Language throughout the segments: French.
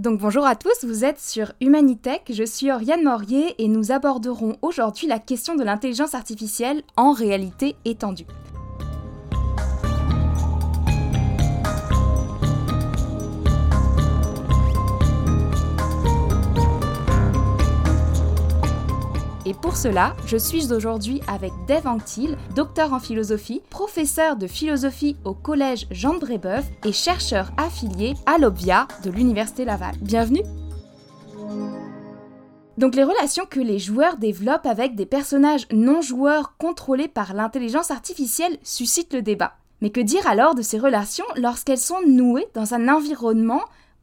Donc bonjour à tous, vous êtes sur Humanitech, je suis Oriane Morier et nous aborderons aujourd'hui la question de l'intelligence artificielle en réalité étendue. Pour cela, je suis aujourd'hui avec Dave Anctil, docteur en philosophie, professeur de philosophie au collège Jean Brébeuf et chercheur affilié à l'Obvia de l'Université Laval. Bienvenue donc les relations que les joueurs développent avec des personnages non joueurs contrôlés par l'intelligence artificielle suscitent le débat. Mais que dire alors de ces relations lorsqu'elles sont nouées dans un environnement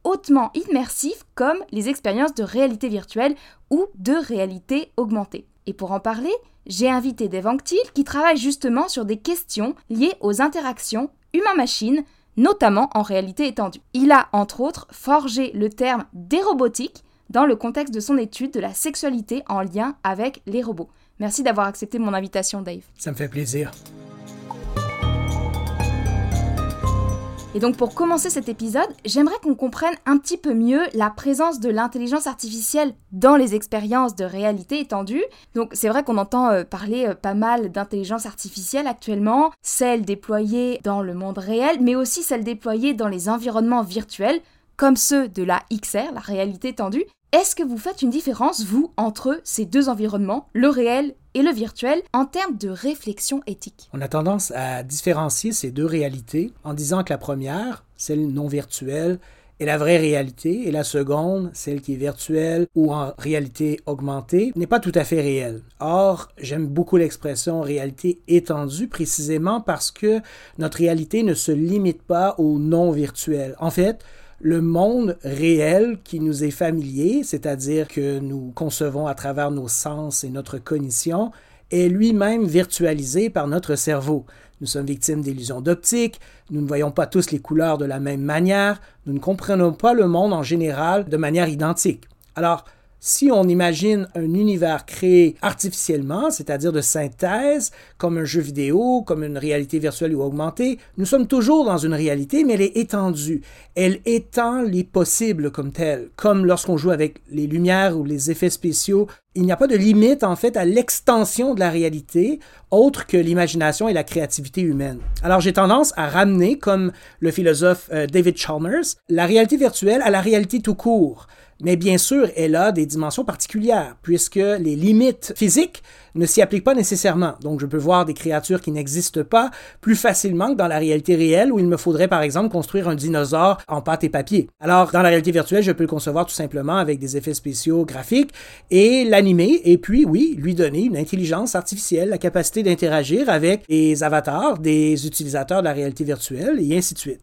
hautement immersif comme les expériences de réalité virtuelle ou de réalité augmentée. Et pour en parler, j'ai invité Dave Anctil qui travaille justement sur des questions liées aux interactions humain-machine, notamment en réalité étendue. Il a, entre autres, forgé le terme dérobotique dans le contexte de son étude de la sexualité en lien avec les robots. Merci d'avoir accepté mon invitation, Dave. Ça me fait plaisir. Et donc pour commencer cet épisode, j'aimerais qu'on comprenne un petit peu mieux la présence de l'intelligence artificielle dans les expériences de réalité étendue. Donc c'est vrai qu'on entend euh, parler euh, pas mal d'intelligence artificielle actuellement, celle déployée dans le monde réel, mais aussi celle déployée dans les environnements virtuels, comme ceux de la XR, la réalité étendue. Est-ce que vous faites une différence, vous, entre ces deux environnements, le réel et le virtuel, en termes de réflexion éthique? On a tendance à différencier ces deux réalités en disant que la première, celle non virtuelle, est la vraie réalité et la seconde, celle qui est virtuelle ou en réalité augmentée, n'est pas tout à fait réelle. Or, j'aime beaucoup l'expression réalité étendue précisément parce que notre réalité ne se limite pas au non virtuel. En fait, le monde réel qui nous est familier, c'est-à-dire que nous concevons à travers nos sens et notre cognition, est lui-même virtualisé par notre cerveau. Nous sommes victimes d'illusions d'optique, nous ne voyons pas tous les couleurs de la même manière, nous ne comprenons pas le monde en général de manière identique. Alors, si on imagine un univers créé artificiellement, c'est-à-dire de synthèse, comme un jeu vidéo, comme une réalité virtuelle ou augmentée, nous sommes toujours dans une réalité, mais elle est étendue. Elle étend les possibles comme tels, comme lorsqu'on joue avec les lumières ou les effets spéciaux. Il n'y a pas de limite, en fait, à l'extension de la réalité, autre que l'imagination et la créativité humaine. Alors j'ai tendance à ramener, comme le philosophe euh, David Chalmers, la réalité virtuelle à la réalité tout court. Mais bien sûr, elle a des dimensions particulières, puisque les limites physiques ne s'y appliquent pas nécessairement. Donc, je peux voir des créatures qui n'existent pas plus facilement que dans la réalité réelle, où il me faudrait, par exemple, construire un dinosaure en pâte et papier. Alors, dans la réalité virtuelle, je peux le concevoir tout simplement avec des effets spéciaux graphiques et l'animer, et puis, oui, lui donner une intelligence artificielle, la capacité d'interagir avec des avatars, des utilisateurs de la réalité virtuelle, et ainsi de suite.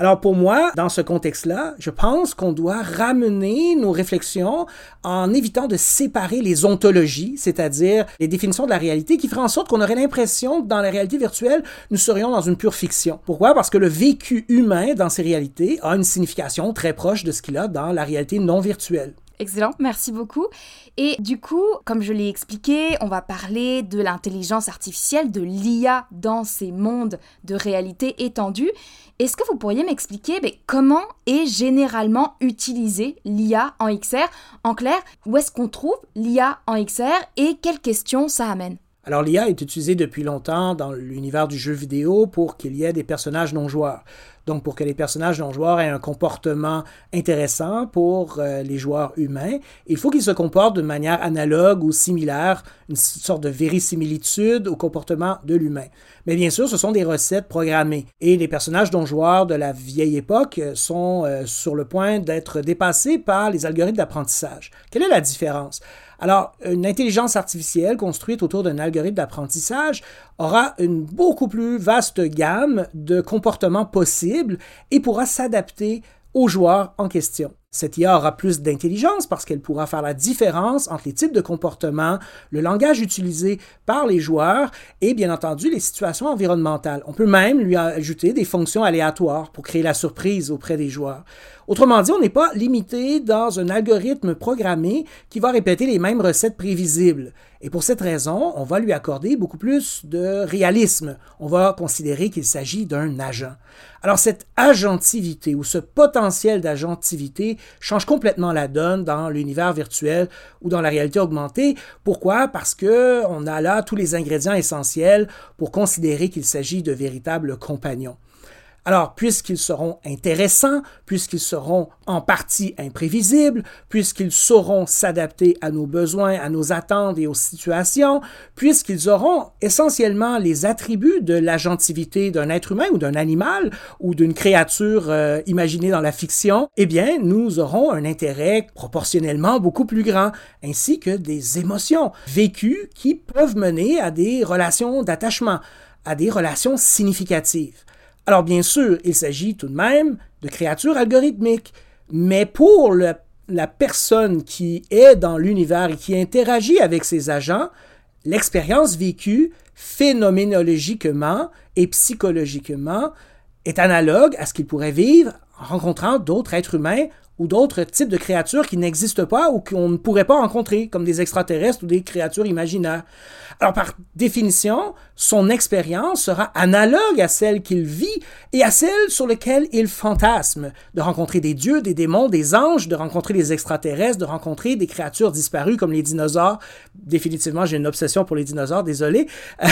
Alors pour moi, dans ce contexte-là, je pense qu'on doit ramener nos réflexions en évitant de séparer les ontologies, c'est-à-dire les définitions de la réalité, qui feraient en sorte qu'on aurait l'impression que dans la réalité virtuelle, nous serions dans une pure fiction. Pourquoi? Parce que le vécu humain dans ces réalités a une signification très proche de ce qu'il a dans la réalité non virtuelle. Excellent, merci beaucoup. Et du coup, comme je l'ai expliqué, on va parler de l'intelligence artificielle, de l'IA dans ces mondes de réalité étendue. Est-ce que vous pourriez m'expliquer mais comment est généralement utilisée l'IA en XR En clair, où est-ce qu'on trouve l'IA en XR et quelles questions ça amène? Alors l'IA est utilisée depuis longtemps dans l'univers du jeu vidéo pour qu'il y ait des personnages non joueurs. Donc, pour que les personnages non-joueurs aient un comportement intéressant pour euh, les joueurs humains, il faut qu'ils se comportent de manière analogue ou similaire, une sorte de vérisimilitude au comportement de l'humain. Mais bien sûr, ce sont des recettes programmées. Et les personnages non-joueurs de la vieille époque sont euh, sur le point d'être dépassés par les algorithmes d'apprentissage. Quelle est la différence? Alors, une intelligence artificielle construite autour d'un algorithme d'apprentissage aura une beaucoup plus vaste gamme de comportements possibles et pourra s'adapter aux joueurs en question. Cette IA aura plus d'intelligence parce qu'elle pourra faire la différence entre les types de comportements, le langage utilisé par les joueurs et bien entendu les situations environnementales. On peut même lui ajouter des fonctions aléatoires pour créer la surprise auprès des joueurs. Autrement dit, on n'est pas limité dans un algorithme programmé qui va répéter les mêmes recettes prévisibles. Et pour cette raison, on va lui accorder beaucoup plus de réalisme. On va considérer qu'il s'agit d'un agent. Alors cette agentivité ou ce potentiel d'agentivité change complètement la donne dans l'univers virtuel ou dans la réalité augmentée. Pourquoi? Parce que on a là tous les ingrédients essentiels pour considérer qu'il s'agit de véritables compagnons. Alors, puisqu'ils seront intéressants, puisqu'ils seront en partie imprévisibles, puisqu'ils sauront s'adapter à nos besoins, à nos attentes et aux situations, puisqu'ils auront essentiellement les attributs de l'agentivité d'un être humain ou d'un animal ou d'une créature euh, imaginée dans la fiction, eh bien, nous aurons un intérêt proportionnellement beaucoup plus grand, ainsi que des émotions vécues qui peuvent mener à des relations d'attachement, à des relations significatives. Alors bien sûr, il s'agit tout de même de créatures algorithmiques, mais pour la personne qui est dans l'univers et qui interagit avec ses agents, l'expérience vécue phénoménologiquement et psychologiquement est analogue à ce qu'il pourrait vivre en rencontrant d'autres êtres humains ou d'autres types de créatures qui n'existent pas ou qu'on ne pourrait pas rencontrer, comme des extraterrestres ou des créatures imaginaires. Alors, par définition, son expérience sera analogue à celle qu'il vit et à celle sur laquelle il fantasme, de rencontrer des dieux, des démons, des anges, de rencontrer des extraterrestres, de rencontrer des créatures disparues comme les dinosaures. Définitivement, j'ai une obsession pour les dinosaures, désolé.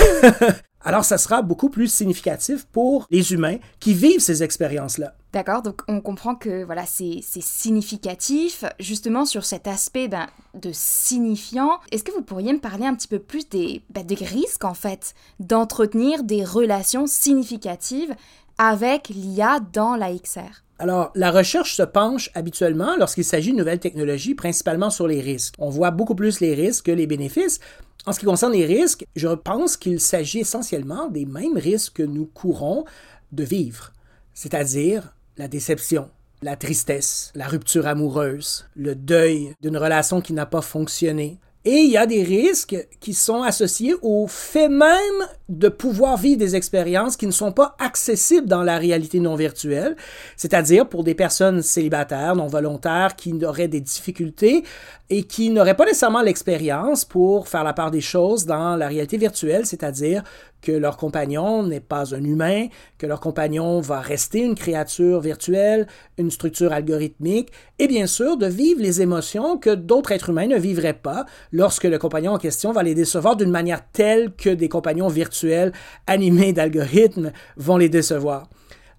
alors ça sera beaucoup plus significatif pour les humains qui vivent ces expériences-là. D'accord, donc on comprend que voilà, c'est significatif. Justement, sur cet aspect ben, de signifiant, est-ce que vous pourriez me parler un petit peu plus des, ben, des risques, en fait, d'entretenir des relations significatives avec l'IA dans la XR alors, la recherche se penche habituellement lorsqu'il s'agit de nouvelles technologies, principalement sur les risques. On voit beaucoup plus les risques que les bénéfices, en ce qui concerne les risques, je pense qu'il s'agit essentiellement des mêmes risques que nous courons de vivre, c'est-à-dire la déception, la tristesse, la rupture amoureuse, le deuil d'une relation qui n'a pas fonctionné, et il y a des risques qui sont associés au fait même de pouvoir vivre des expériences qui ne sont pas accessibles dans la réalité non virtuelle, c'est-à-dire pour des personnes célibataires, non volontaires, qui auraient des difficultés et qui n'auraient pas nécessairement l'expérience pour faire la part des choses dans la réalité virtuelle, c'est-à-dire que leur compagnon n'est pas un humain, que leur compagnon va rester une créature virtuelle, une structure algorithmique, et bien sûr de vivre les émotions que d'autres êtres humains ne vivraient pas lorsque le compagnon en question va les décevoir d'une manière telle que des compagnons virtuels animés d'algorithmes vont les décevoir.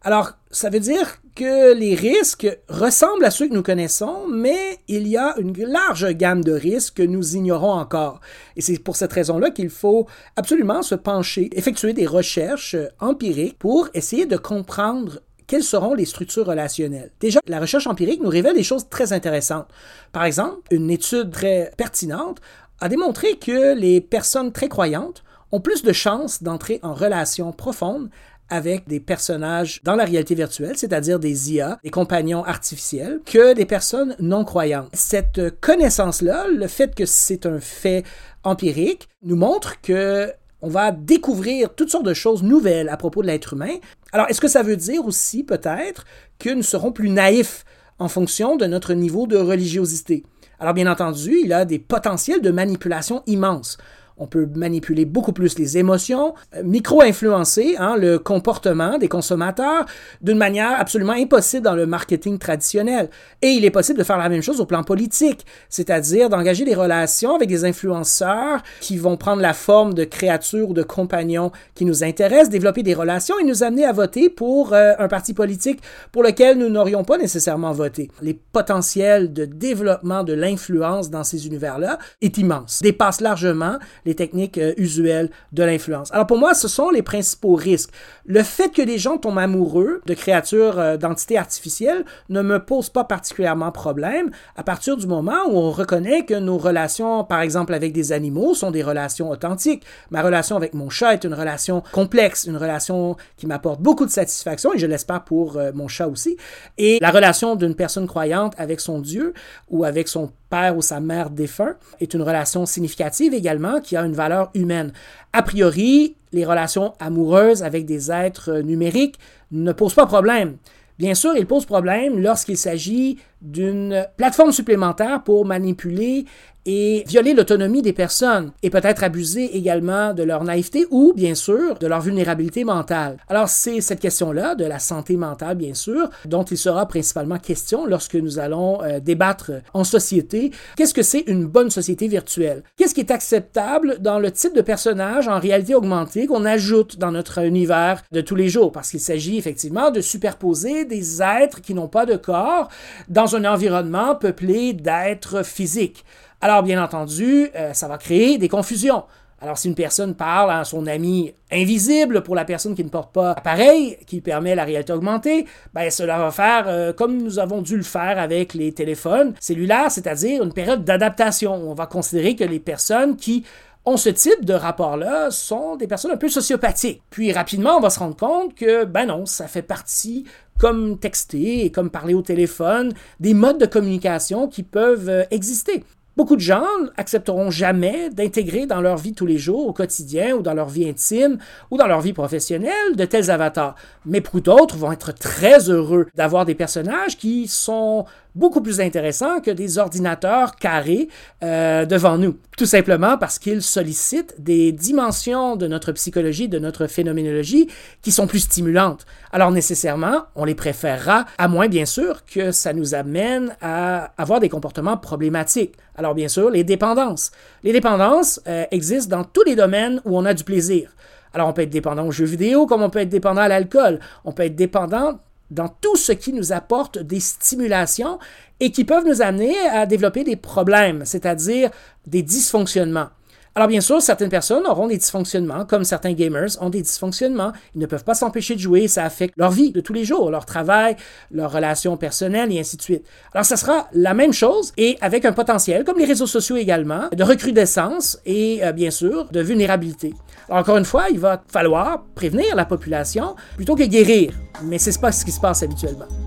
Alors, ça veut dire que les risques ressemblent à ceux que nous connaissons, mais il y a une large gamme de risques que nous ignorons encore. Et c'est pour cette raison-là qu'il faut absolument se pencher, effectuer des recherches empiriques pour essayer de comprendre quelles seront les structures relationnelles. Déjà, la recherche empirique nous révèle des choses très intéressantes. Par exemple, une étude très pertinente a démontré que les personnes très croyantes ont plus de chances d'entrer en relation profonde avec des personnages dans la réalité virtuelle, c'est-à-dire des IA, des compagnons artificiels, que des personnes non croyantes. Cette connaissance-là, le fait que c'est un fait empirique, nous montre que on va découvrir toutes sortes de choses nouvelles à propos de l'être humain. Alors, est-ce que ça veut dire aussi peut-être que nous serons plus naïfs en fonction de notre niveau de religiosité? Alors, bien entendu, il a des potentiels de manipulation immenses on peut manipuler beaucoup plus les émotions, euh, micro-influencer hein, le comportement des consommateurs d'une manière absolument impossible dans le marketing traditionnel. Et il est possible de faire la même chose au plan politique, c'est-à-dire d'engager des relations avec des influenceurs qui vont prendre la forme de créatures ou de compagnons qui nous intéressent, développer des relations et nous amener à voter pour euh, un parti politique pour lequel nous n'aurions pas nécessairement voté. Les potentiels de développement de l'influence dans ces univers-là est immense, dépasse largement les techniques euh, usuelles de l'influence. Alors pour moi, ce sont les principaux risques. Le fait que les gens tombent amoureux de créatures euh, d'entités artificielles ne me pose pas particulièrement problème à partir du moment où on reconnaît que nos relations, par exemple avec des animaux, sont des relations authentiques. Ma relation avec mon chat est une relation complexe, une relation qui m'apporte beaucoup de satisfaction et je l'espère pour euh, mon chat aussi. Et la relation d'une personne croyante avec son Dieu ou avec son père ou sa mère défunt est une relation significative également qui a une valeur humaine. A priori, les relations amoureuses avec des êtres numériques ne posent pas problème. Bien sûr, ils posent problème lorsqu'il s'agit d'une plateforme supplémentaire pour manipuler et violer l'autonomie des personnes et peut-être abuser également de leur naïveté ou, bien sûr, de leur vulnérabilité mentale. Alors, c'est cette question-là, de la santé mentale, bien sûr, dont il sera principalement question lorsque nous allons euh, débattre en société. Qu'est-ce que c'est une bonne société virtuelle? Qu'est-ce qui est acceptable dans le type de personnage en réalité augmentée qu'on ajoute dans notre univers de tous les jours? Parce qu'il s'agit effectivement de superposer des êtres qui n'ont pas de corps dans un environnement peuplé d'êtres physiques. Alors, bien entendu, euh, ça va créer des confusions. Alors, si une personne parle à son ami invisible pour la personne qui ne porte pas appareil, qui permet la réalité augmentée, ben cela va faire euh, comme nous avons dû le faire avec les téléphones cellulaires, c'est-à-dire une période d'adaptation. On va considérer que les personnes qui ont ce type de rapport-là sont des personnes un peu sociopathiques. Puis rapidement, on va se rendre compte que, ben non, ça fait partie comme texter et comme parler au téléphone, des modes de communication qui peuvent euh, exister. Beaucoup de gens accepteront jamais d'intégrer dans leur vie tous les jours, au quotidien, ou dans leur vie intime, ou dans leur vie professionnelle, de tels avatars. Mais pour d'autres vont être très heureux d'avoir des personnages qui sont beaucoup plus intéressants que des ordinateurs carrés euh, devant nous. Tout simplement parce qu'ils sollicitent des dimensions de notre psychologie, de notre phénoménologie qui sont plus stimulantes. Alors nécessairement, on les préférera, à moins bien sûr que ça nous amène à avoir des comportements problématiques. Alors bien sûr, les dépendances. Les dépendances euh, existent dans tous les domaines où on a du plaisir. Alors on peut être dépendant aux jeux vidéo comme on peut être dépendant à l'alcool. On peut être dépendant dans tout ce qui nous apporte des stimulations et qui peuvent nous amener à développer des problèmes, c'est-à-dire des dysfonctionnements. Alors bien sûr, certaines personnes auront des dysfonctionnements, comme certains gamers ont des dysfonctionnements. Ils ne peuvent pas s'empêcher de jouer, ça affecte leur vie de tous les jours, leur travail, leurs relations personnelles et ainsi de suite. Alors ça sera la même chose et avec un potentiel, comme les réseaux sociaux également, de recrudescence et euh, bien sûr de vulnérabilité. Alors encore une fois, il va falloir prévenir la population plutôt que guérir, mais c'est pas ce qui se passe habituellement.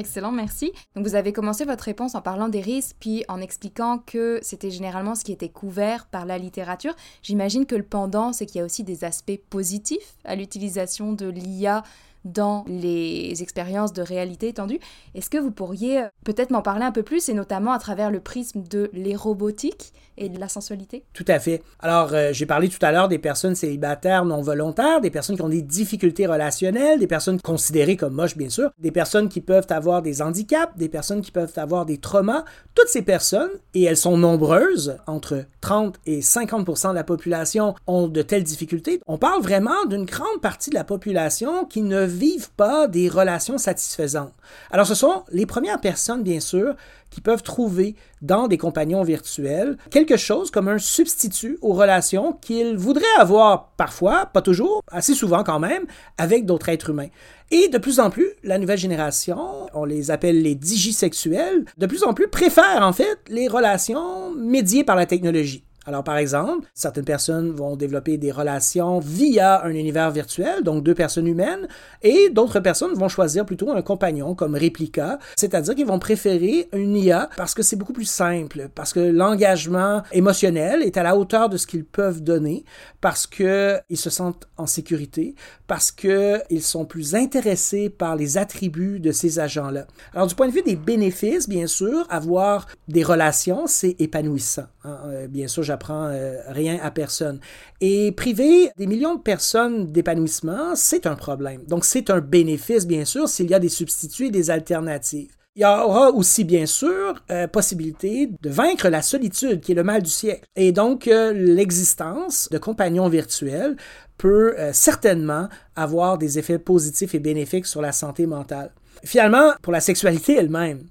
Excellent, merci. Donc vous avez commencé votre réponse en parlant des risques, puis en expliquant que c'était généralement ce qui était couvert par la littérature. J'imagine que le pendant, c'est qu'il y a aussi des aspects positifs à l'utilisation de l'IA dans les expériences de réalité étendue. Est-ce que vous pourriez euh, peut-être m'en parler un peu plus, et notamment à travers le prisme de l'érobotique et de la sensualité? Tout à fait. Alors, euh, j'ai parlé tout à l'heure des personnes célibataires non volontaires, des personnes qui ont des difficultés relationnelles, des personnes considérées comme moches, bien sûr, des personnes qui peuvent avoir des handicaps, des personnes qui peuvent avoir des traumas. Toutes ces personnes, et elles sont nombreuses, entre 30 et 50% de la population ont de telles difficultés. On parle vraiment d'une grande partie de la population qui ne vivent pas des relations satisfaisantes. Alors ce sont les premières personnes, bien sûr, qui peuvent trouver dans des compagnons virtuels quelque chose comme un substitut aux relations qu'ils voudraient avoir parfois, pas toujours, assez souvent quand même, avec d'autres êtres humains. Et de plus en plus, la nouvelle génération, on les appelle les digisexuels, de plus en plus préfèrent en fait les relations médiées par la technologie. Alors, par exemple, certaines personnes vont développer des relations via un univers virtuel, donc deux personnes humaines, et d'autres personnes vont choisir plutôt un compagnon comme réplica, c'est-à-dire qu'ils vont préférer une IA parce que c'est beaucoup plus simple, parce que l'engagement émotionnel est à la hauteur de ce qu'ils peuvent donner, parce qu'ils se sentent en sécurité, parce qu'ils sont plus intéressés par les attributs de ces agents-là. Alors, du point de vue des bénéfices, bien sûr, avoir des relations, c'est épanouissant. Hein. Euh, bien sûr, j'apprends euh, rien à personne. Et priver des millions de personnes d'épanouissement, c'est un problème. Donc, c'est un bénéfice, bien sûr, s'il y a des substituts et des alternatives. Il y aura aussi, bien sûr, euh, possibilité de vaincre la solitude, qui est le mal du siècle. Et donc, l'existence de compagnons virtuels peut certainement avoir des effets positifs et bénéfiques sur la santé mentale. Finalement, pour la sexualité elle-même,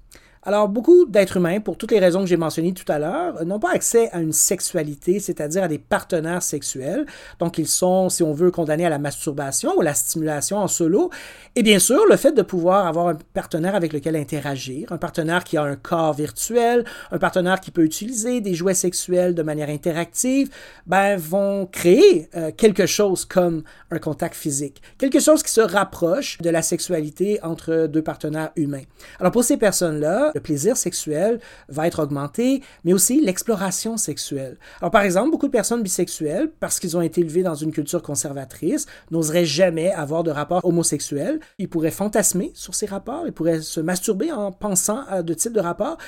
alors, beaucoup d'êtres humains, pour toutes les raisons que j'ai mentionnées tout à l'heure, n'ont pas accès à une sexualité, c'est-à-dire à des partenaires sexuels. Donc, ils sont, si on veut, condamnés à la masturbation ou la stimulation en solo. Et bien sûr, le fait de pouvoir avoir un partenaire avec lequel interagir, un partenaire qui a un corps virtuel, un partenaire qui peut utiliser des jouets sexuels de manière interactive, ben, vont créer euh, quelque chose comme un contact physique. Quelque chose qui se rapproche de la sexualité entre deux partenaires humains. Alors, pour ces personnes-là, le plaisir sexuel va être augmenté, mais aussi l'exploration sexuelle. Alors, par exemple, beaucoup de personnes bisexuelles, parce qu'ils ont été élevés dans une culture conservatrice, n'oseraient jamais avoir de rapport homosexuel. Ils pourraient fantasmer sur ces rapports, ils pourraient se masturber en pensant à de types de rapports,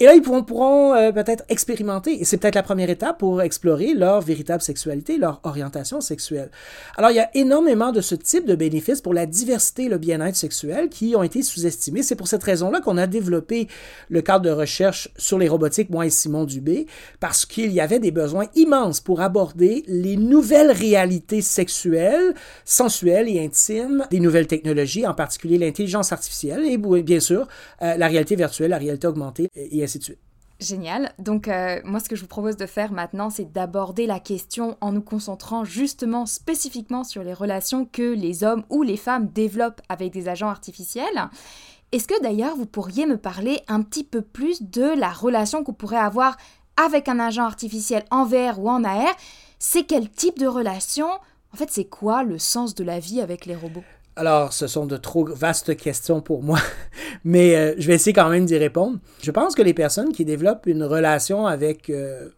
et là, ils pourront, euh, peut-être expérimenter, et c'est peut-être la première étape pour explorer leur véritable sexualité, leur orientation sexuelle. Alors, il y a énormément de ce type de bénéfices pour la diversité et le bien-être sexuel qui ont été sous-estimés. C'est pour cette raison-là qu'on a développé le cadre de recherche sur les robotiques, moi et Simon Dubé, parce qu'il y avait des besoins immenses pour aborder les nouvelles réalités sexuelles, sensuelles et intimes des nouvelles technologies, en particulier l'intelligence artificielle et bien sûr euh, la réalité virtuelle, la réalité augmentée et Génial. Donc euh, moi ce que je vous propose de faire maintenant c'est d'aborder la question en nous concentrant justement spécifiquement sur les relations que les hommes ou les femmes développent avec des agents artificiels. Est-ce que d'ailleurs vous pourriez me parler un petit peu plus de la relation qu'on pourrait avoir avec un agent artificiel en VR ou en AR C'est quel type de relation? En fait c'est quoi le sens de la vie avec les robots? Alors, ce sont de trop vastes questions pour moi, mais euh, je vais essayer quand même d'y répondre. Je pense que les personnes qui développent une relation avec euh,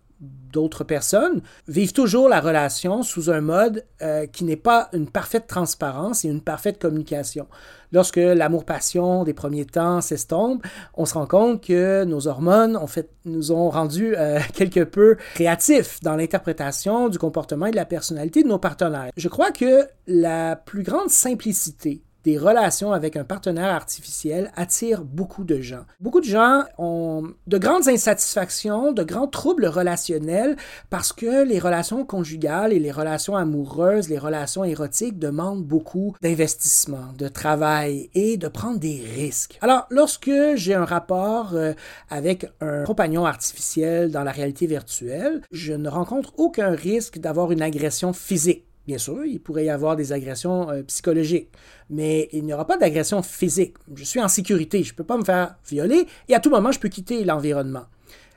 d'autres personnes vivent toujours la relation sous un mode euh, qui n'est pas une parfaite transparence et une parfaite communication. Lorsque l'amour-passion des premiers temps s'estompe, on se rend compte que nos hormones fait, nous ont rendu euh, quelque peu créatifs dans l'interprétation du comportement et de la personnalité de nos partenaires. Je crois que la plus grande simplicité des relations avec un partenaire artificiel attire beaucoup de gens. Beaucoup de gens ont de grandes insatisfactions, de grands troubles relationnels parce que les relations conjugales et les relations amoureuses, les relations érotiques demandent beaucoup d'investissement, de travail et de prendre des risques. Alors, lorsque j'ai un rapport euh, avec un compagnon artificiel dans la réalité virtuelle, je ne rencontre aucun risque d'avoir une agression physique Bien sûr, il pourrait y avoir des agressions euh, psychologiques, mais il n'y aura pas d'agression physique. Je suis en sécurité, je ne peux pas me faire violer et à tout moment, je peux quitter l'environnement.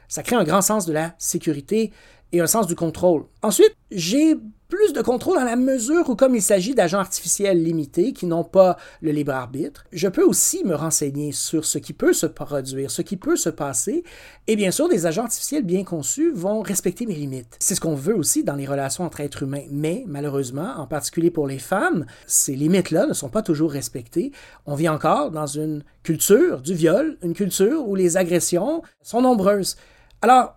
Ça crée un grand sens de la sécurité et un sens du contrôle. Ensuite, j'ai plus de contrôle dans la mesure où, comme il s'agit d'agents artificiels limités qui n'ont pas le libre arbitre, je peux aussi me renseigner sur ce qui peut se produire, ce qui peut se passer, et bien sûr, des agents artificiels bien conçus vont respecter mes limites. C'est ce qu'on veut aussi dans les relations entre êtres humains, mais malheureusement, en particulier pour les femmes, ces limites-là ne sont pas toujours respectées. On vit encore dans une culture du viol, une culture où les agressions sont nombreuses. Alors,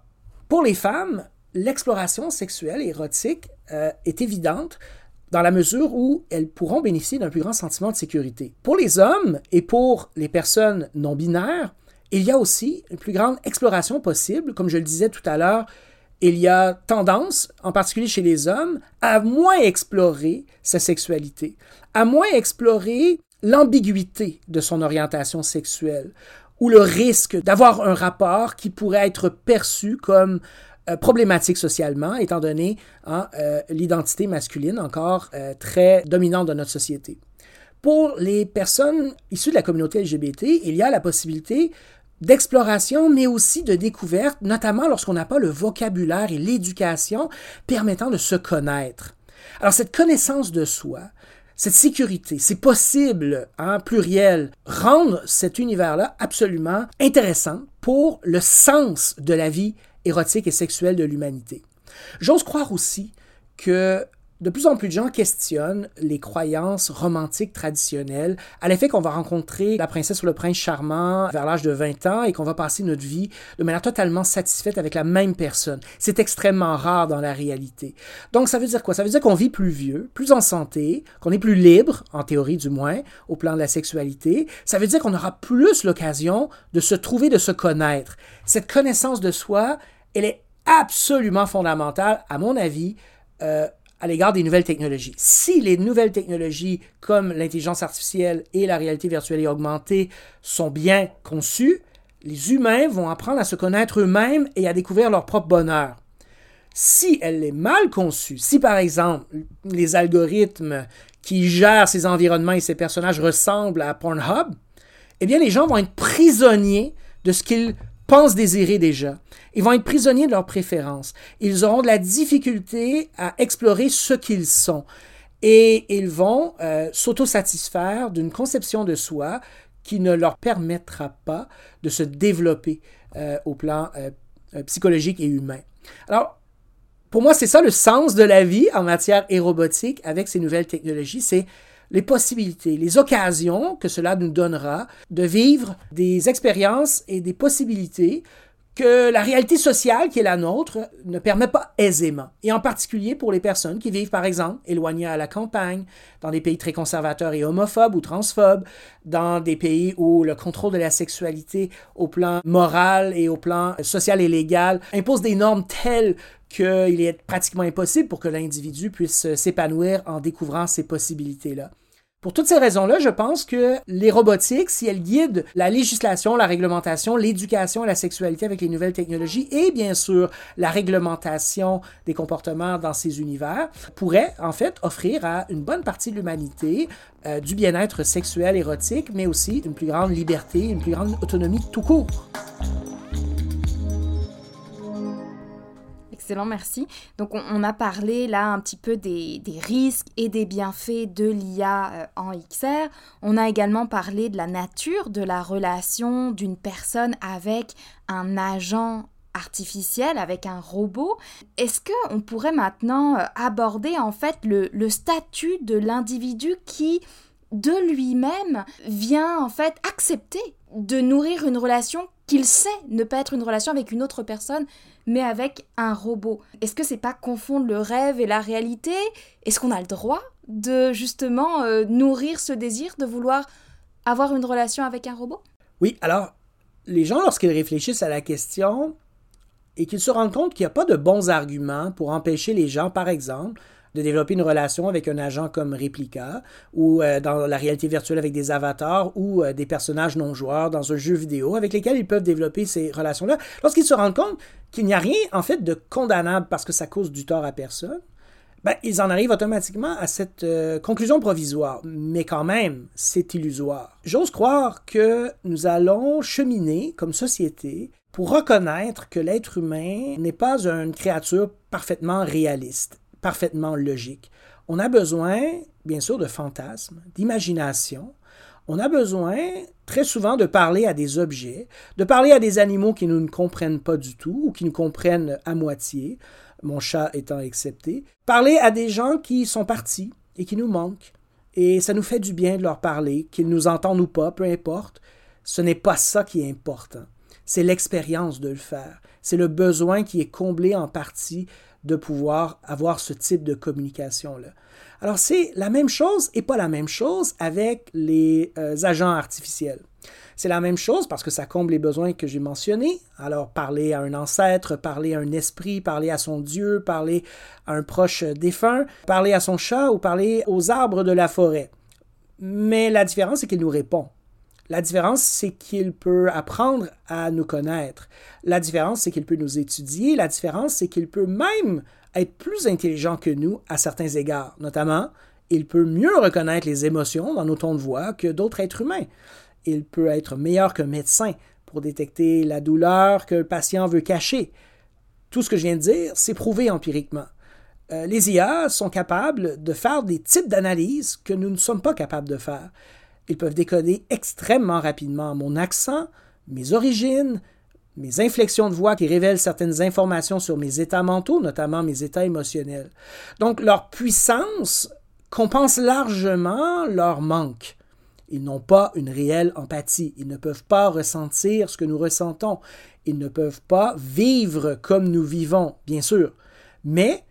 pour les femmes, l'exploration sexuelle érotique euh, est évidente dans la mesure où elles pourront bénéficier d'un plus grand sentiment de sécurité. Pour les hommes et pour les personnes non binaires, il y a aussi une plus grande exploration possible. Comme je le disais tout à l'heure, il y a tendance, en particulier chez les hommes, à moins explorer sa sexualité, à moins explorer l'ambiguïté de son orientation sexuelle ou le risque d'avoir un rapport qui pourrait être perçu comme euh, problématique socialement, étant donné hein, euh, l'identité masculine encore euh, très dominante dans notre société. Pour les personnes issues de la communauté LGBT, il y a la possibilité d'exploration, mais aussi de découverte, notamment lorsqu'on n'a pas le vocabulaire et l'éducation permettant de se connaître. Alors cette connaissance de soi, cette sécurité, c'est possible, hein, pluriel, rendre cet univers-là absolument intéressant pour le sens de la vie érotique et sexuelle de l'humanité. J'ose croire aussi que de plus en plus de gens questionnent les croyances romantiques traditionnelles à l'effet qu'on va rencontrer la princesse ou le prince charmant vers l'âge de 20 ans et qu'on va passer notre vie de manière totalement satisfaite avec la même personne. C'est extrêmement rare dans la réalité. Donc ça veut dire quoi? Ça veut dire qu'on vit plus vieux, plus en santé, qu'on est plus libre, en théorie du moins, au plan de la sexualité. Ça veut dire qu'on aura plus l'occasion de se trouver, de se connaître. Cette connaissance de soi, elle est absolument fondamentale, à mon avis, euh, à l'égard des nouvelles technologies. Si les nouvelles technologies comme l'intelligence artificielle et la réalité virtuelle et augmentée sont bien conçues, les humains vont apprendre à se connaître eux-mêmes et à découvrir leur propre bonheur. Si elle est mal conçue, si par exemple les algorithmes qui gèrent ces environnements et ces personnages ressemblent à Pornhub, eh bien les gens vont être prisonniers de ce qu'ils pensent désirer déjà. Ils vont être prisonniers de leurs préférences. Ils auront de la difficulté à explorer ce qu'ils sont. Et ils vont euh, s'autosatisfaire d'une conception de soi qui ne leur permettra pas de se développer euh, au plan euh, euh, psychologique et humain. Alors, pour moi, c'est ça le sens de la vie en matière aérobotique avec ces nouvelles technologies, c'est les possibilités, les occasions que cela nous donnera de vivre des expériences et des possibilités que la réalité sociale qui est la nôtre ne permet pas aisément. Et en particulier pour les personnes qui vivent, par exemple, éloignées à la campagne, dans des pays très conservateurs et homophobes ou transphobes, dans des pays où le contrôle de la sexualité au plan moral et au plan social et légal impose des normes telles qu'il est pratiquement impossible pour que l'individu puisse s'épanouir en découvrant ces possibilités-là. Pour toutes ces raisons-là, je pense que les robotiques, si elles guident la législation, la réglementation, l'éducation à la sexualité avec les nouvelles technologies et bien sûr la réglementation des comportements dans ces univers, pourraient en fait offrir à une bonne partie de l'humanité euh, du bien-être sexuel, érotique, mais aussi une plus grande liberté, une plus grande autonomie tout court. Excellent, merci. Donc on, a parlé là un petit peu des, risques et des bienfaits de l'IA euh, en XR. On a également parlé de la nature de la relation d'une personne avec un agent artificiel, avec un robot. Est-ce qu'on pourrait maintenant euh, aborder en fait le, le statut de l'individu qui de lui-même vient en fait accepter de nourrir une relation qu'il sait ne pas être une relation avec une autre personne, mais avec un robot. Est-ce que c'est pas confondre le rêve et la réalité? Est-ce qu'on a le droit de justement euh, nourrir ce désir de vouloir avoir une relation avec un robot? Oui, alors les gens, lorsqu'ils réfléchissent à la question et qu'ils se rendent compte qu'il n'y a pas de bons arguments pour empêcher les gens, par exemple, de développer une relation avec un agent comme Replica ou euh, dans la réalité virtuelle avec des avatars ou euh, des personnages non joueurs dans un jeu vidéo avec lesquels ils peuvent développer ces relations-là. Lorsqu'ils se rendent compte qu'il n'y a rien en fait de condamnable parce que ça cause du tort à personne, ben, ils en arrivent automatiquement à cette euh, conclusion provisoire. Mais quand même, c'est illusoire. J'ose croire que nous allons cheminer comme société pour reconnaître que l'être humain n'est pas une créature parfaitement réaliste parfaitement logique. On a besoin, bien sûr, de fantasmes, d'imagination. On a besoin très souvent de parler à des objets, de parler à des animaux qui nous ne comprennent pas du tout ou qui nous comprennent à moitié, mon chat étant accepté. Parler à des gens qui sont partis et qui nous manquent. Et ça nous fait du bien de leur parler, qu'ils nous entendent ou pas, peu importe. Ce n'est pas ça qui est important. C'est l'expérience de le faire. C'est le besoin qui est comblé en partie de pouvoir avoir ce type de communication-là. Alors c'est la même chose et pas la même chose avec les euh, agents artificiels. C'est la même chose parce que ça comble les besoins que j'ai mentionnés. Alors parler à un ancêtre, parler à un esprit, parler à son Dieu, parler à un proche défunt, parler à son chat ou parler aux arbres de la forêt. Mais la différence, c'est qu'il nous répond. La différence, c'est qu'il peut apprendre à nous connaître. La différence, c'est qu'il peut nous étudier. La différence, c'est qu'il peut même être plus intelligent que nous à certains égards. Notamment, il peut mieux reconnaître les émotions dans nos tons de voix que d'autres êtres humains. Il peut être meilleur qu'un médecin pour détecter la douleur que le patient veut cacher. Tout ce que je viens de dire, c'est prouvé empiriquement. Euh, les IA sont capables de faire des types d'analyses que nous ne sommes pas capables de faire. Ils peuvent décoder extrêmement rapidement mon accent, mes origines, mes inflexions de voix qui révèlent certaines informations sur mes états mentaux, notamment mes états émotionnels. Donc leur puissance compense largement leur manque. Ils n'ont pas une réelle empathie, ils ne peuvent pas ressentir ce que nous ressentons, ils ne peuvent pas vivre comme nous vivons, bien sûr, mais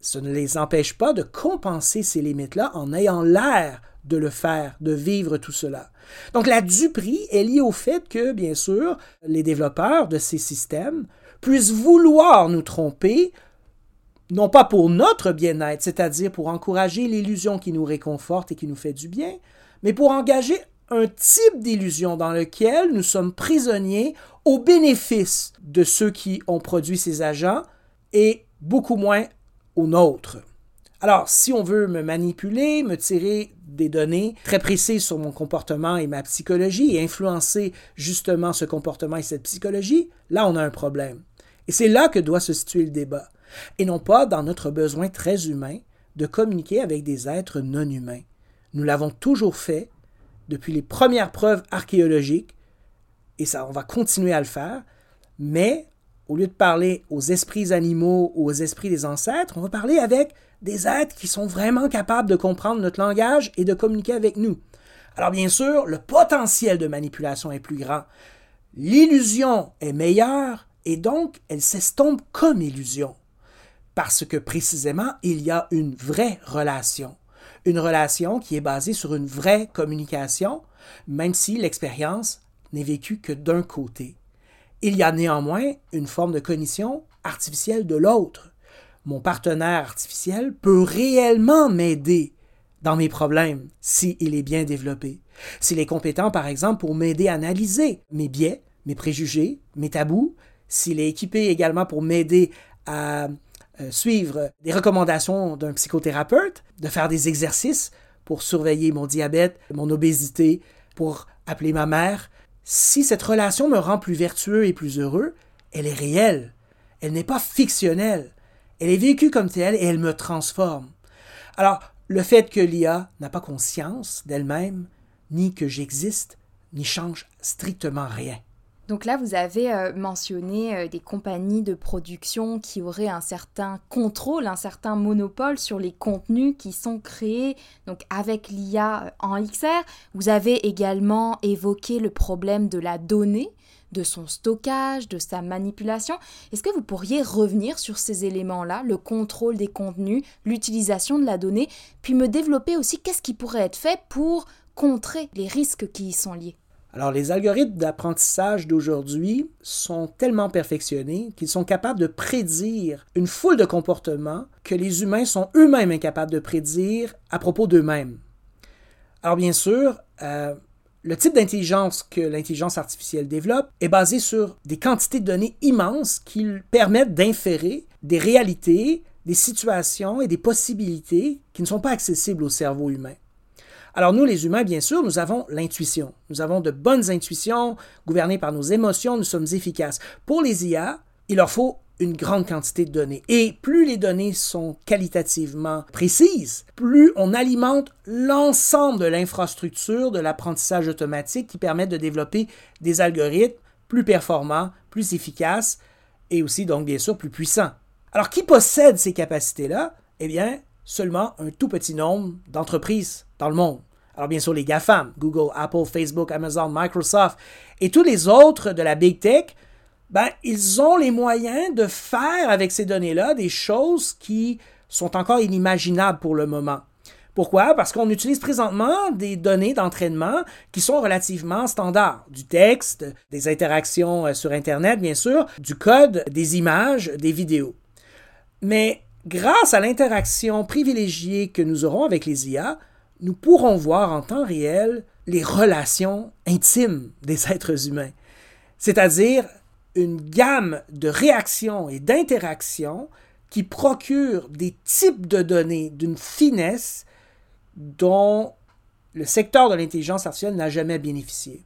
ce ne les empêche pas de compenser ces limites-là en ayant l'air de le faire, de vivre tout cela. Donc la duperie est liée au fait que, bien sûr, les développeurs de ces systèmes puissent vouloir nous tromper, non pas pour notre bien-être, c'est-à-dire pour encourager l'illusion qui nous réconforte et qui nous fait du bien, mais pour engager un type d'illusion dans lequel nous sommes prisonniers au bénéfice de ceux qui ont produit ces agents et beaucoup moins aux nôtres. Alors, si on veut me manipuler, me tirer des données très précises sur mon comportement et ma psychologie et influencer justement ce comportement et cette psychologie, là on a un problème. Et c'est là que doit se situer le débat, et non pas dans notre besoin très humain de communiquer avec des êtres non humains. Nous l'avons toujours fait, depuis les premières preuves archéologiques, et ça, on va continuer à le faire, mais au lieu de parler aux esprits animaux ou aux esprits des ancêtres, on va parler avec des êtres qui sont vraiment capables de comprendre notre langage et de communiquer avec nous. Alors bien sûr, le potentiel de manipulation est plus grand. L'illusion est meilleure et donc elle s'estompe comme illusion. Parce que précisément, il y a une vraie relation. Une relation qui est basée sur une vraie communication, même si l'expérience n'est vécue que d'un côté. Il y a néanmoins une forme de cognition artificielle de l'autre. Mon partenaire artificiel peut réellement m'aider dans mes problèmes s'il est bien développé. S'il est compétent, par exemple, pour m'aider à analyser mes biais, mes préjugés, mes tabous, s'il est équipé également pour m'aider à euh, suivre des recommandations d'un psychothérapeute, de faire des exercices pour surveiller mon diabète, mon obésité, pour appeler ma mère, si cette relation me rend plus vertueux et plus heureux, elle est réelle. Elle n'est pas fictionnelle. Elle est vécue comme telle et elle me transforme. Alors, le fait que l'IA n'a pas conscience d'elle-même, ni que j'existe, n'y change strictement rien. Donc là, vous avez euh, mentionné euh, des compagnies de production qui auraient un certain contrôle, un certain monopole sur les contenus qui sont créés donc avec l'IA euh, en XR. Vous avez également évoqué le problème de la donnée, de son stockage, de sa manipulation. Est-ce que vous pourriez revenir sur ces éléments-là, le contrôle des contenus, l'utilisation de la donnée, puis me développer aussi qu'est-ce qui pourrait être fait pour contrer les risques qui y sont liés? Alors, les algorithmes d'apprentissage d'aujourd'hui sont tellement perfectionnés qu'ils sont capables de prédire une foule de comportements que les humains sont eux-mêmes incapables de prédire à propos d'eux-mêmes. Alors, bien sûr, euh, le type d'intelligence que l'intelligence artificielle développe est basé sur des quantités de données immenses qui permettent d'inférer des réalités, des situations et des possibilités qui ne sont pas accessibles au cerveau humain. Alors nous, les humains, bien sûr, nous avons l'intuition. Nous avons de bonnes intuitions, gouvernées par nos émotions, nous sommes efficaces. Pour les IA, il leur faut une grande quantité de données. Et plus les données sont qualitativement précises, plus on alimente l'ensemble de l'infrastructure de l'apprentissage automatique qui permet de développer des algorithmes plus performants, plus efficaces et aussi donc bien sûr plus puissants. Alors qui possède ces capacités-là? Eh bien, seulement un tout petit nombre d'entreprises dans le monde. Alors bien sûr, les GAFAM, Google, Apple, Facebook, Amazon, Microsoft et tous les autres de la Big Tech, ben, ils ont les moyens de faire avec ces données-là des choses qui sont encore inimaginables pour le moment. Pourquoi? Parce qu'on utilise présentement des données d'entraînement qui sont relativement standards. Du texte, des interactions euh, sur Internet, bien sûr, du code, des images, des vidéos. Mais grâce à l'interaction privilégiée que nous aurons avec les IA, nous pourrons voir en temps réel les relations intimes des êtres humains, c'est-à-dire une gamme de réactions et d'interactions qui procurent des types de données d'une finesse dont le secteur de l'intelligence artificielle n'a jamais bénéficié.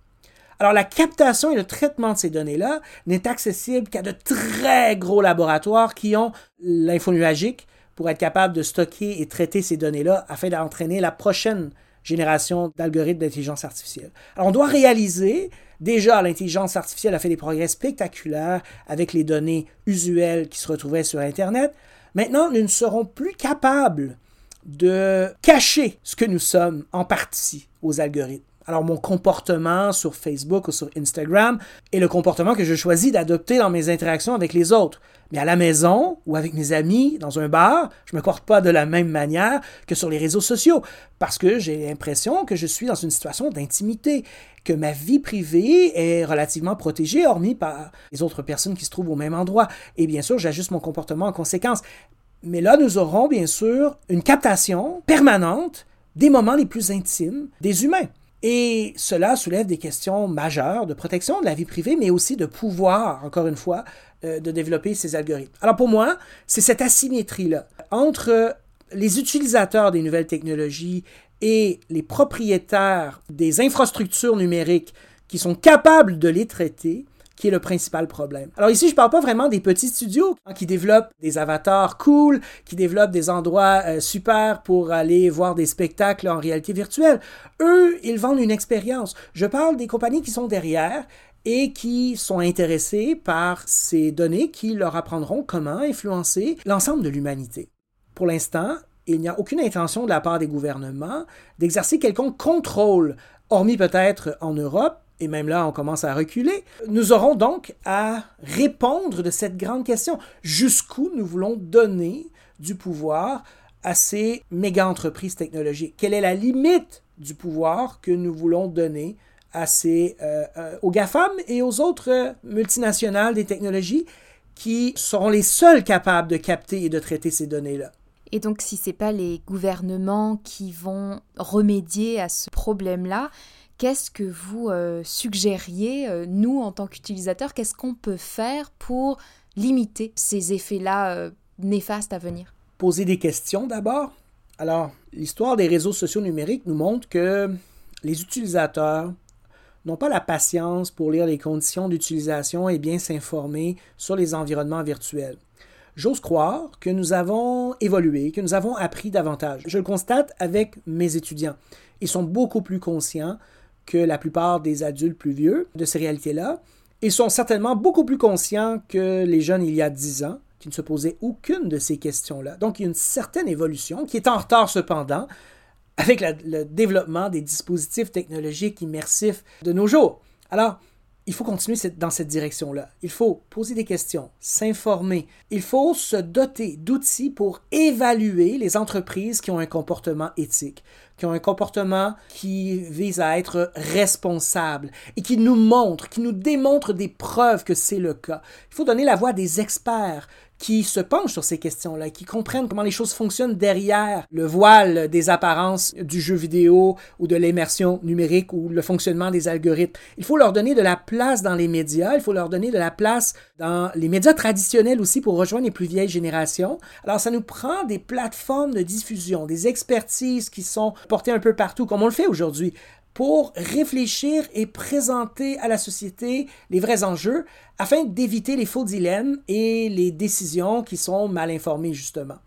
Alors la captation et le traitement de ces données-là n'est accessible qu'à de très gros laboratoires qui ont l'info nuagique, pour être capable de stocker et traiter ces données-là afin d'entraîner la prochaine génération d'algorithmes d'intelligence artificielle. Alors, on doit réaliser, déjà, l'intelligence artificielle a fait des progrès spectaculaires avec les données usuelles qui se retrouvaient sur Internet. Maintenant, nous ne serons plus capables de cacher ce que nous sommes en partie aux algorithmes. Alors mon comportement sur Facebook ou sur Instagram est le comportement que je choisis d'adopter dans mes interactions avec les autres. Mais à la maison ou avec mes amis, dans un bar, je ne me comporte pas de la même manière que sur les réseaux sociaux, parce que j'ai l'impression que je suis dans une situation d'intimité, que ma vie privée est relativement protégée, hormis par les autres personnes qui se trouvent au même endroit. Et bien sûr, j'ajuste mon comportement en conséquence. Mais là, nous aurons bien sûr une captation permanente des moments les plus intimes des humains. Et cela soulève des questions majeures de protection de la vie privée, mais aussi de pouvoir, encore une fois, euh, de développer ces algorithmes. Alors pour moi, c'est cette asymétrie-là entre les utilisateurs des nouvelles technologies et les propriétaires des infrastructures numériques qui sont capables de les traiter, qui est le principal problème. Alors ici, je parle pas vraiment des petits studios qui développent des avatars cool, qui développent des endroits euh, super pour aller voir des spectacles en réalité virtuelle. Eux, ils vendent une expérience. Je parle des compagnies qui sont derrière et qui sont intéressés par ces données qui leur apprendront comment influencer l'ensemble de l'humanité. Pour l'instant, il n'y a aucune intention de la part des gouvernements d'exercer quelconque contrôle, hormis peut-être en Europe, et même là on commence à reculer. Nous aurons donc à répondre de cette grande question. Jusqu'où nous voulons donner du pouvoir à ces méga-entreprises technologiques? Quelle est la limite du pouvoir que nous voulons donner à ces, euh, euh, aux GAFAM et aux autres multinationales des technologies qui seront les seuls capables de capter et de traiter ces données-là? Et donc, si ce n'est pas les gouvernements qui vont remédier à ce problème-là, qu'est-ce que vous euh, suggériez, euh, nous, en tant qu'utilisateurs, qu'est-ce qu'on peut faire pour limiter ces effets-là euh, néfastes à venir? Poser des questions d'abord. Alors, l'histoire des réseaux sociaux numériques nous montre que les utilisateurs n'ont pas la patience pour lire les conditions d'utilisation et bien s'informer sur les environnements virtuels. J'ose croire que nous avons évolué, que nous avons appris davantage. Je le constate avec mes étudiants. Ils sont beaucoup plus conscients que la plupart des adultes plus vieux de ces réalités-là. Ils sont certainement beaucoup plus conscients que les jeunes il y a dix ans, qui ne se posaient aucune de ces questions-là. Donc il y a une certaine évolution qui est en retard cependant avec le développement des dispositifs technologiques immersifs de nos jours. Alors, il faut continuer dans cette direction-là. Il faut poser des questions, s'informer. Il faut se doter d'outils pour évaluer les entreprises qui ont un comportement éthique, qui ont un comportement qui vise à être responsable et qui nous montre, qui nous démontre des preuves que c'est le cas. Il faut donner la voix des experts qui se penchent sur ces questions-là, qui comprennent comment les choses fonctionnent derrière le voile des apparences du jeu vidéo ou de l'immersion numérique ou le fonctionnement des algorithmes. Il faut leur donner de la place dans les médias, il faut leur donner de la place dans les médias traditionnels aussi pour rejoindre les plus vieilles générations. Alors ça nous prend des plateformes de diffusion, des expertises qui sont portées un peu partout, comme on le fait aujourd'hui pour réfléchir et présenter à la société les vrais enjeux afin d'éviter les faux dilemmes et les décisions qui sont mal informées, justement.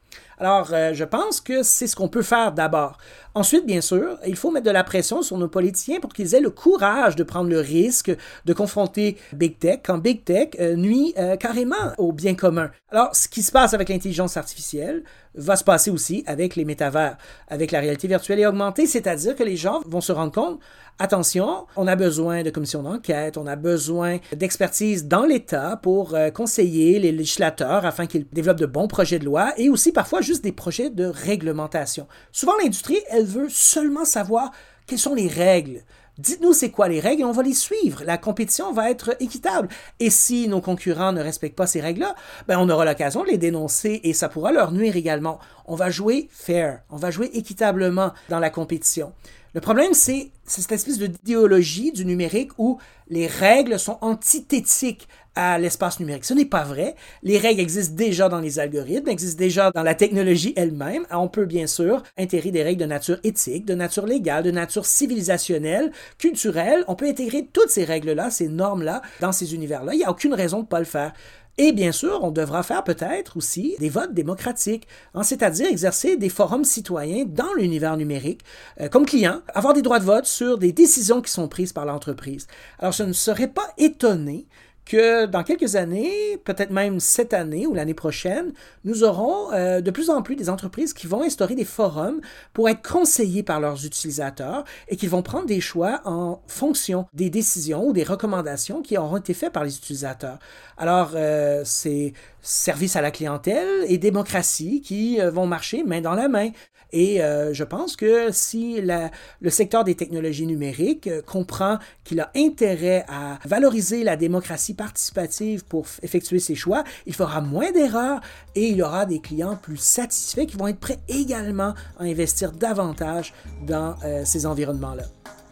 Alors, euh, je pense que c'est ce qu'on peut faire d'abord. Ensuite, bien sûr, il faut mettre de la pression sur nos politiciens pour qu'ils aient le courage de prendre le risque de confronter Big Tech quand Big Tech euh, nuit euh, carrément au bien commun. Alors, ce qui se passe avec l'intelligence artificielle va se passer aussi avec les métavers, avec la réalité virtuelle et augmentée, c'est-à-dire que les gens vont se rendre compte attention, on a besoin de commissions d'enquête, on a besoin d'expertise dans l'État pour conseiller les législateurs afin qu'ils développent de bons projets de loi et aussi parfois des projets de réglementation. Souvent, l'industrie, elle veut seulement savoir quelles sont les règles. Dites-nous c'est quoi les règles et on va les suivre. La compétition va être équitable. Et si nos concurrents ne respectent pas ces règles-là, ben on aura l'occasion de les dénoncer et ça pourra leur nuire également. On va jouer fair, on va jouer équitablement dans la compétition. Le problème, c'est cette espèce d'idéologie du numérique où les règles sont antithétiques à l'espace numérique. Ce n'est pas vrai. Les règles existent déjà dans les algorithmes, existent déjà dans la technologie elle-même. On peut bien sûr intégrer des règles de nature éthique, de nature légale, de nature civilisationnelle, culturelle. On peut intégrer toutes ces règles-là, ces normes-là dans ces univers-là. Il n'y a aucune raison de ne pas le faire. Et bien sûr, on devra faire peut-être aussi des votes démocratiques, hein, c'est-à-dire exercer des forums citoyens dans l'univers numérique euh, comme client, avoir des droits de vote sur des décisions qui sont prises par l'entreprise. Alors, je ne serais pas étonné que dans quelques années, peut-être même cette année ou l'année prochaine, nous aurons euh, de plus en plus des entreprises qui vont instaurer des forums pour être conseillés par leurs utilisateurs et qui vont prendre des choix en fonction des décisions ou des recommandations qui auront été faites par les utilisateurs. Alors, euh, c'est service à la clientèle et démocratie qui euh, vont marcher main dans la main. Et euh, je pense que si le secteur des technologies numériques euh, comprend qu'il a intérêt à valoriser la démocratie participative pour effectuer ses choix, il fera moins d'erreurs et il aura des clients plus satisfaits qui vont être prêts également à investir davantage dans euh, ces environnements-là.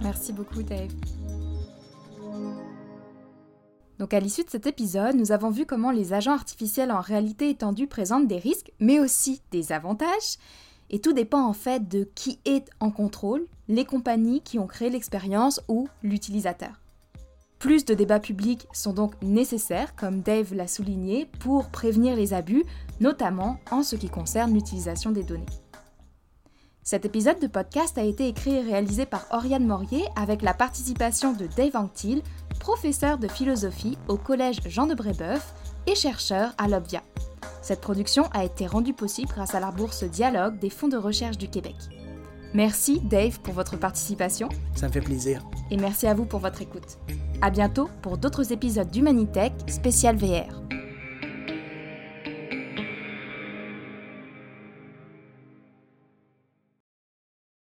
Merci beaucoup, Dave. Donc à l'issue de cet épisode, nous avons vu comment les agents artificiels en réalité étendue présentent des risques, mais aussi des avantages. Et tout dépend en fait de qui est en contrôle, les compagnies qui ont créé l'expérience ou l'utilisateur. Plus de débats publics sont donc nécessaires, comme Dave l'a souligné, pour prévenir les abus, notamment en ce qui concerne l'utilisation des données. Cet épisode de podcast a été écrit et réalisé par Oriane Morier avec la participation de Dave Anctil, professeur de philosophie au Collège Jean de Brébeuf et chercheur à l'Obvia. Cette production a été rendue possible grâce à la bourse Dialogue des fonds de recherche du Québec. Merci Dave pour votre participation. Ça me fait plaisir. Et merci à vous pour votre écoute. À bientôt pour d'autres épisodes d'Humanitech spécial VR.